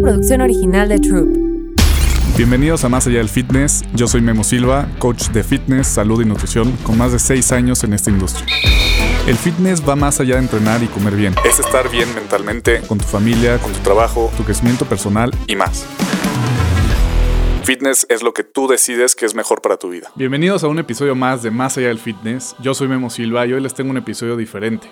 producción original de Troop. Bienvenidos a Más Allá del Fitness. Yo soy Memo Silva, coach de fitness, salud y nutrición con más de 6 años en esta industria. El fitness va más allá de entrenar y comer bien. Es estar bien mentalmente, con tu familia, con tu trabajo, tu crecimiento personal y más. Fitness es lo que tú decides que es mejor para tu vida. Bienvenidos a un episodio más de Más allá del fitness. Yo soy Memo Silva y hoy les tengo un episodio diferente.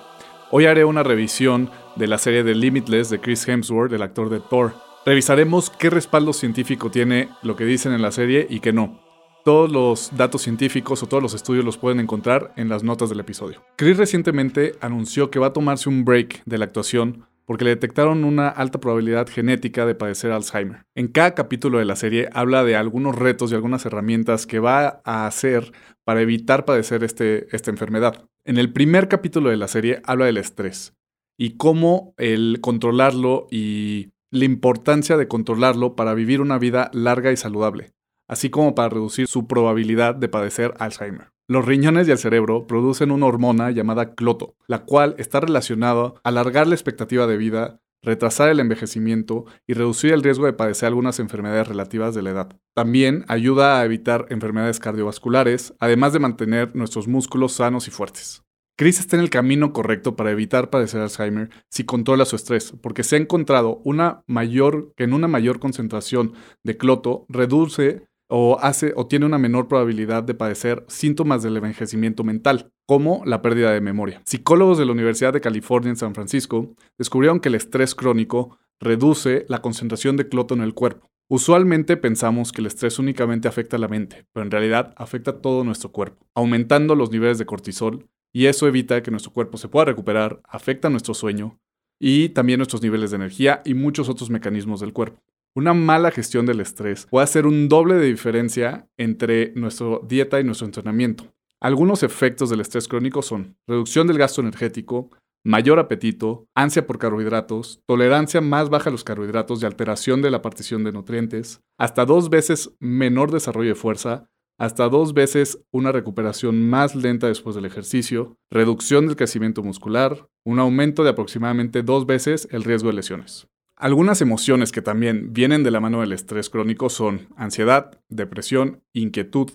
Hoy haré una revisión de la serie de Limitless de Chris Hemsworth, el actor de Thor. Revisaremos qué respaldo científico tiene lo que dicen en la serie y qué no. Todos los datos científicos o todos los estudios los pueden encontrar en las notas del episodio. Chris recientemente anunció que va a tomarse un break de la actuación porque le detectaron una alta probabilidad genética de padecer Alzheimer. En cada capítulo de la serie habla de algunos retos y algunas herramientas que va a hacer para evitar padecer este, esta enfermedad. En el primer capítulo de la serie habla del estrés y cómo el controlarlo y la importancia de controlarlo para vivir una vida larga y saludable, así como para reducir su probabilidad de padecer Alzheimer. Los riñones y el cerebro producen una hormona llamada cloto, la cual está relacionada a alargar la expectativa de vida, retrasar el envejecimiento y reducir el riesgo de padecer algunas enfermedades relativas de la edad. También ayuda a evitar enfermedades cardiovasculares, además de mantener nuestros músculos sanos y fuertes. Chris está en el camino correcto para evitar padecer Alzheimer si controla su estrés, porque se ha encontrado una mayor, que en una mayor concentración de cloto reduce o hace o tiene una menor probabilidad de padecer síntomas del envejecimiento mental, como la pérdida de memoria. Psicólogos de la Universidad de California en San Francisco descubrieron que el estrés crónico reduce la concentración de cloto en el cuerpo. Usualmente pensamos que el estrés únicamente afecta a la mente, pero en realidad afecta a todo nuestro cuerpo, aumentando los niveles de cortisol, y eso evita que nuestro cuerpo se pueda recuperar, afecta nuestro sueño y también nuestros niveles de energía y muchos otros mecanismos del cuerpo. Una mala gestión del estrés puede hacer un doble de diferencia entre nuestra dieta y nuestro entrenamiento. Algunos efectos del estrés crónico son reducción del gasto energético, mayor apetito, ansia por carbohidratos, tolerancia más baja a los carbohidratos y alteración de la partición de nutrientes, hasta dos veces menor desarrollo de fuerza, hasta dos veces una recuperación más lenta después del ejercicio, reducción del crecimiento muscular, un aumento de aproximadamente dos veces el riesgo de lesiones. Algunas emociones que también vienen de la mano del estrés crónico son ansiedad, depresión, inquietud,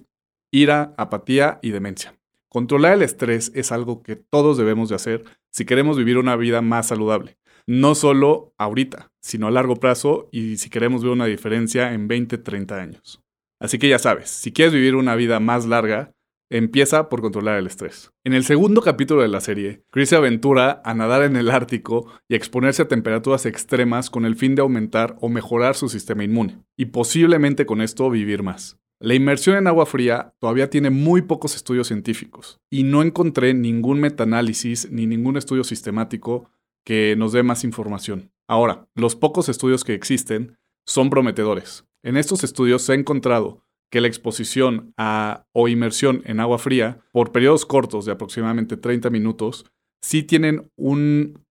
ira, apatía y demencia. Controlar el estrés es algo que todos debemos de hacer si queremos vivir una vida más saludable. No solo ahorita, sino a largo plazo y si queremos ver una diferencia en 20, 30 años. Así que ya sabes, si quieres vivir una vida más larga, empieza por controlar el estrés. En el segundo capítulo de la serie, Chris se aventura a nadar en el Ártico y a exponerse a temperaturas extremas con el fin de aumentar o mejorar su sistema inmune, y posiblemente con esto vivir más. La inmersión en agua fría todavía tiene muy pocos estudios científicos, y no encontré ningún metaanálisis ni ningún estudio sistemático que nos dé más información. Ahora, los pocos estudios que existen son prometedores. En estos estudios se ha encontrado que la exposición a, o inmersión en agua fría por periodos cortos de aproximadamente 30 minutos sí tienen, un,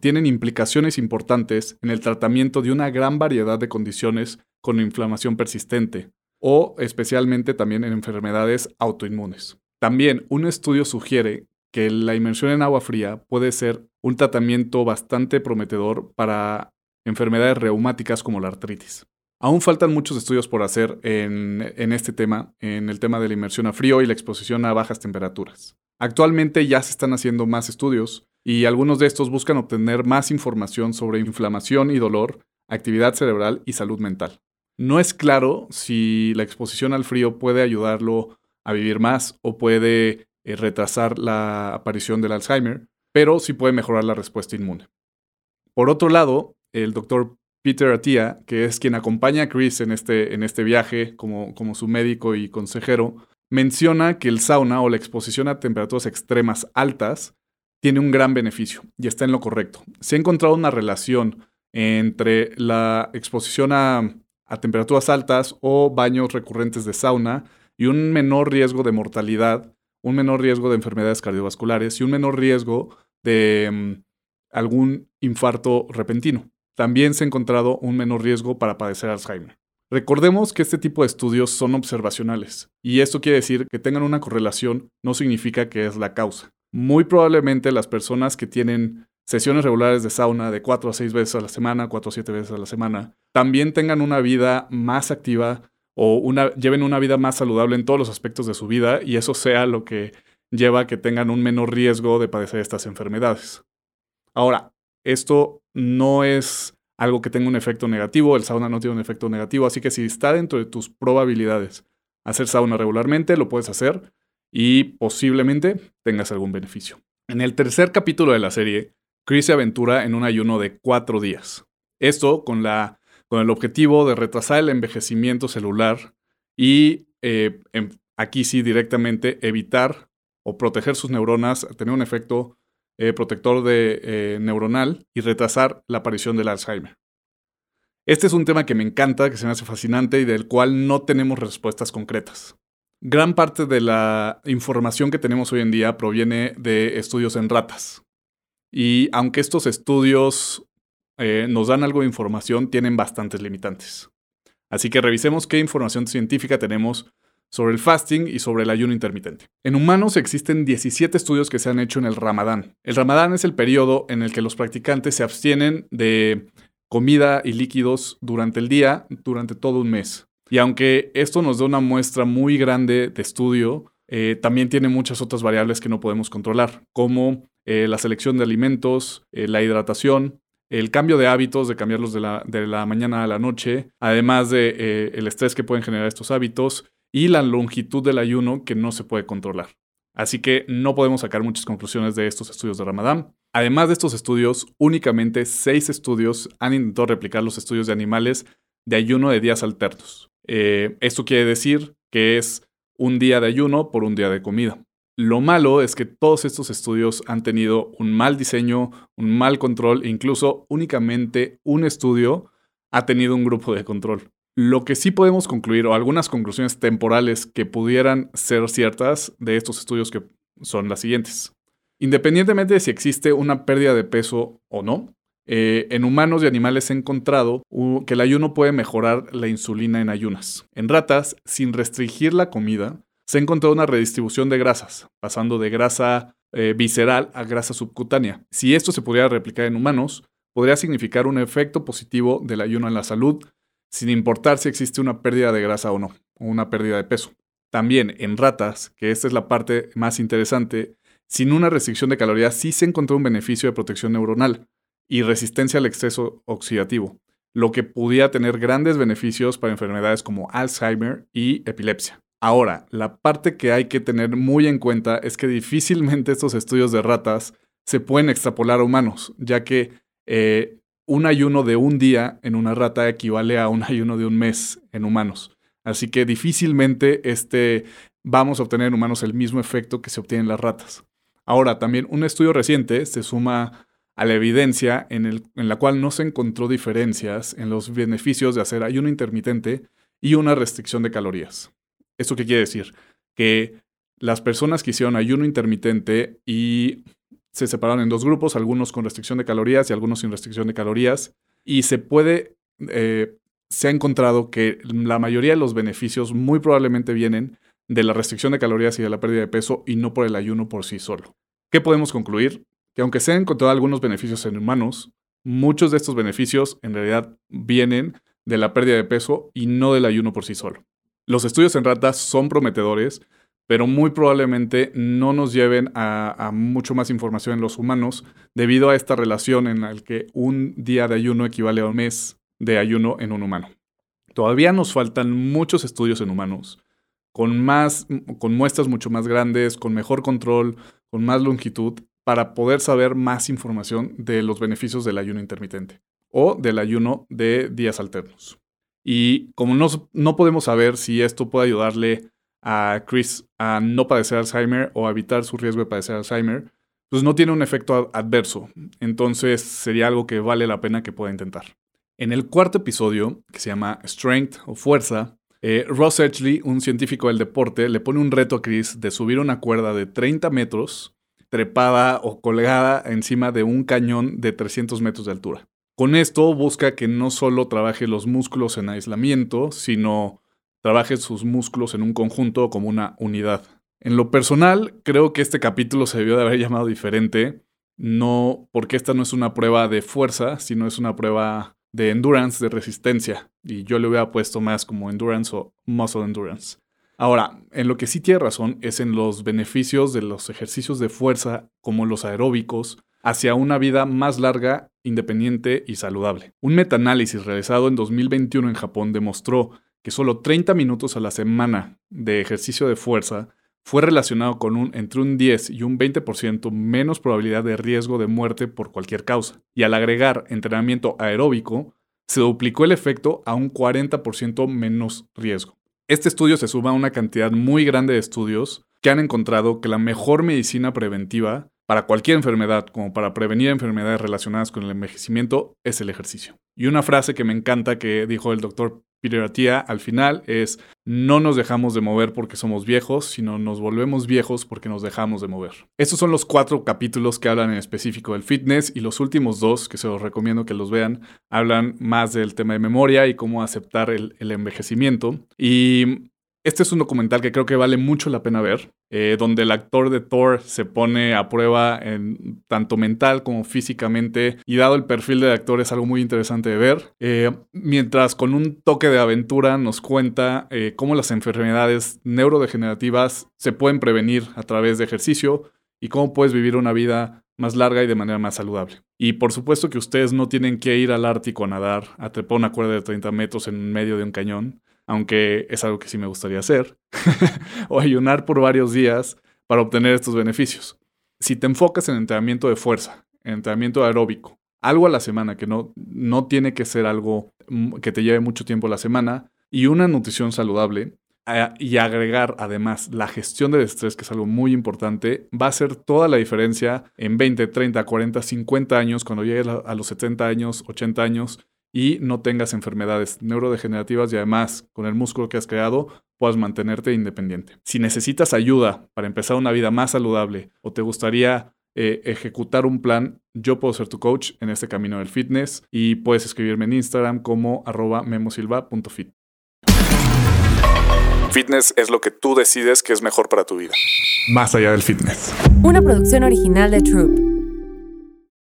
tienen implicaciones importantes en el tratamiento de una gran variedad de condiciones con inflamación persistente o especialmente también en enfermedades autoinmunes. También un estudio sugiere que la inmersión en agua fría puede ser un tratamiento bastante prometedor para enfermedades reumáticas como la artritis. Aún faltan muchos estudios por hacer en, este tema, en el tema de la inmersión a frío y la exposición a bajas temperaturas. Actualmente ya se están haciendo más estudios y algunos de estos buscan obtener más información sobre inflamación y dolor, actividad cerebral y salud mental. No es claro si la exposición al frío puede ayudarlo a vivir más o puede eh, retrasar la aparición del Alzheimer, pero sí puede mejorar la respuesta inmune. Por otro lado, el doctor Peter Atia, que es quien acompaña a Chris en este, en este viaje como, como su médico y consejero, menciona que el sauna o la exposición a temperaturas extremas altas tiene un gran beneficio y está en lo correcto. Se ha encontrado una relación entre la exposición a, temperaturas altas o baños recurrentes de sauna y un menor riesgo de mortalidad, un menor riesgo de enfermedades cardiovasculares y un menor riesgo de mm, algún infarto repentino también se ha encontrado un menor riesgo para padecer Alzheimer. Recordemos que este tipo de estudios son observacionales, y esto quiere decir que tengan una correlación no significa que es la causa. Muy probablemente las personas que tienen sesiones regulares de sauna de 4 a 6 veces a la semana, 4 a 7 veces a la semana, también tengan una vida más activa o lleven una vida más saludable en todos los aspectos de su vida y eso sea lo que lleva a que tengan un menor riesgo de padecer estas enfermedades. Ahora, esto no es algo que tenga un efecto negativo, el sauna no tiene un efecto negativo, así que si está dentro de tus probabilidades hacer sauna regularmente, lo puedes hacer y posiblemente tengas algún beneficio. En el tercer capítulo de la serie, Chris se aventura en un ayuno de cuatro días. Esto con, la, con el objetivo de retrasar el envejecimiento celular y eh, em, aquí sí directamente evitar o proteger sus neuronas, tener un efecto eh, protector de, eh, neuronal y retrasar la aparición del Alzheimer. Este es un tema que me encanta, que se me hace fascinante y del cual no tenemos respuestas concretas. Gran parte de la información que tenemos hoy en día proviene de estudios en ratas. Y aunque estos estudios eh, nos dan algo de información, tienen bastantes limitantes. Así que revisemos qué información científica tenemos sobre el fasting y sobre el ayuno intermitente. En humanos existen 17 estudios que se han hecho en el ramadán. El ramadán es el periodo en el que los practicantes se abstienen de comida y líquidos durante el día, durante todo un mes. Y aunque esto nos da una muestra muy grande de estudio, eh, también tiene muchas otras variables que no podemos controlar, como eh, la selección de alimentos, eh, la hidratación, el cambio de hábitos, de cambiarlos de la, de la mañana a la noche, además de el estrés que pueden generar estos hábitos y la longitud del ayuno que no se puede controlar. Así que no podemos sacar muchas conclusiones de estos estudios de Ramadán. Además de estos estudios, únicamente seis estudios han intentado replicar los estudios de animales de ayuno de días alternos. Eh, esto quiere decir que es un día de ayuno por un día de comida. Lo malo es que todos estos estudios han tenido un mal diseño, un mal control, e incluso únicamente un estudio ha tenido un grupo de control. Lo que sí podemos concluir, o algunas conclusiones temporales que pudieran ser ciertas de estos estudios que son las siguientes. Independientemente de si existe una pérdida de peso o no, eh, en humanos y animales se ha encontrado que el ayuno puede mejorar la insulina en ayunas. En ratas, sin restringir la comida, se ha encontrado una redistribución de grasas, pasando de grasa eh, visceral a grasa subcutánea. Si esto se pudiera replicar en humanos, podría significar un efecto positivo del ayuno en la salud sin importar si existe una pérdida de grasa o no, o una pérdida de peso. También en ratas, que esta es la parte más interesante, sin una restricción de calorías sí se encontró un beneficio de protección neuronal y resistencia al exceso oxidativo, lo que pudiera tener grandes beneficios para enfermedades como Alzheimer y epilepsia. Ahora, la parte que hay que tener muy en cuenta es que difícilmente estos estudios de ratas se pueden extrapolar a humanos, ya que eh, un ayuno de un día en una rata equivale a un ayuno de un mes en humanos. Así que difícilmente este, vamos a obtener en humanos el mismo efecto que se obtiene en las ratas. Ahora, también un estudio reciente se suma a la evidencia en, el, en la cual no se encontró diferencias en los beneficios de hacer ayuno intermitente y una restricción de calorías. ¿Esto qué quiere decir? Que las personas que hicieron ayuno intermitente y se separaron en dos grupos, algunos con restricción de calorías y algunos sin restricción de calorías. Y se puede, eh, se ha encontrado que la mayoría de los beneficios muy probablemente vienen de la restricción de calorías y de la pérdida de peso y no por el ayuno por sí solo. ¿Qué podemos concluir? Que aunque se han encontrado algunos beneficios en humanos, muchos de estos beneficios en realidad vienen de la pérdida de peso y no del ayuno por sí solo. Los estudios en ratas son prometedores, pero muy probablemente no nos lleven a, mucho más información en los humanos debido a esta relación en la que un día de ayuno equivale a un mes de ayuno en un humano. Todavía nos faltan muchos estudios en humanos, con, más, con muestras mucho más grandes, con mejor control, con más longitud, para poder saber más información de los beneficios del ayuno intermitente o del ayuno de días alternos. Y como no, no podemos saber si esto puede ayudarle a Chris a no padecer Alzheimer o evitar su riesgo de padecer Alzheimer, pues no tiene un efecto adverso. Entonces sería algo que vale la pena que pueda intentar. En el cuarto episodio, que se llama Strength o Fuerza, eh, Ross Edgley, un científico del deporte, le pone un reto a Chris de subir una cuerda de 30 metros trepada o colgada encima de un cañón de 300 metros de altura. Con esto busca que no solo trabaje los músculos en aislamiento, sino trabaje sus músculos en un conjunto como una unidad. En lo personal, creo que este capítulo se debió de haber llamado diferente no, porque esta no es una prueba de fuerza, sino es una prueba de endurance, de resistencia. Y yo le hubiera puesto más como endurance o muscle endurance. Ahora, en lo que sí tiene razón es en los beneficios de los ejercicios de fuerza, como los aeróbicos, hacia una vida más larga, independiente y saludable. Un metaanálisis realizado en 2021 en Japón demostró que solo 30 minutos a la semana de ejercicio de fuerza fue relacionado con un entre un 10 y un 20% menos probabilidad de riesgo de muerte por cualquier causa. Y al agregar entrenamiento aeróbico, se duplicó el efecto a un 40% menos riesgo. Este estudio se suma a una cantidad muy grande de estudios que han encontrado que la mejor medicina preventiva para cualquier enfermedad, como para prevenir enfermedades relacionadas con el envejecimiento, es el ejercicio. Y una frase que me encanta que dijo el doctor Peter Attia al final es, no nos dejamos de mover porque somos viejos, sino nos volvemos viejos porque nos dejamos de mover. Estos son los cuatro capítulos que hablan en específico del fitness y los últimos dos, que se los recomiendo que los vean, hablan más del tema de memoria y cómo aceptar el, el envejecimiento. Y este es un documental que creo que vale mucho la pena ver, eh, donde el actor de Thor se pone a prueba en, tanto mental como físicamente y dado el perfil del actor es algo muy interesante de ver, eh, mientras con un toque de aventura nos cuenta eh, cómo las enfermedades neurodegenerativas se pueden prevenir a través de ejercicio y cómo puedes vivir una vida más larga y de manera más saludable. Y por supuesto que ustedes no tienen que ir al Ártico a nadar, a trepar una cuerda de 30 metros en medio de un cañón aunque es algo que sí me gustaría hacer, o ayunar por varios días para obtener estos beneficios. Si te enfocas en entrenamiento de fuerza, en entrenamiento aeróbico, algo a la semana, que no, no tiene que ser algo mm, que te lleve mucho tiempo a la semana, y una nutrición saludable, y agregar además la gestión del estrés, que es algo muy importante, va a hacer toda la diferencia en 20, 30, 40, 50 años, cuando llegues a los 70 años, 80 años, y no tengas enfermedades neurodegenerativas y además con el músculo que has creado puedas mantenerte independiente. Si necesitas ayuda para empezar una vida más saludable o te gustaría eh, ejecutar un plan, yo puedo ser tu coach en este camino del fitness y puedes escribirme en Instagram como arroba memosilva.fit. Fitness es lo que tú decides que es mejor para tu vida. Más allá del fitness. Una producción original de Troop.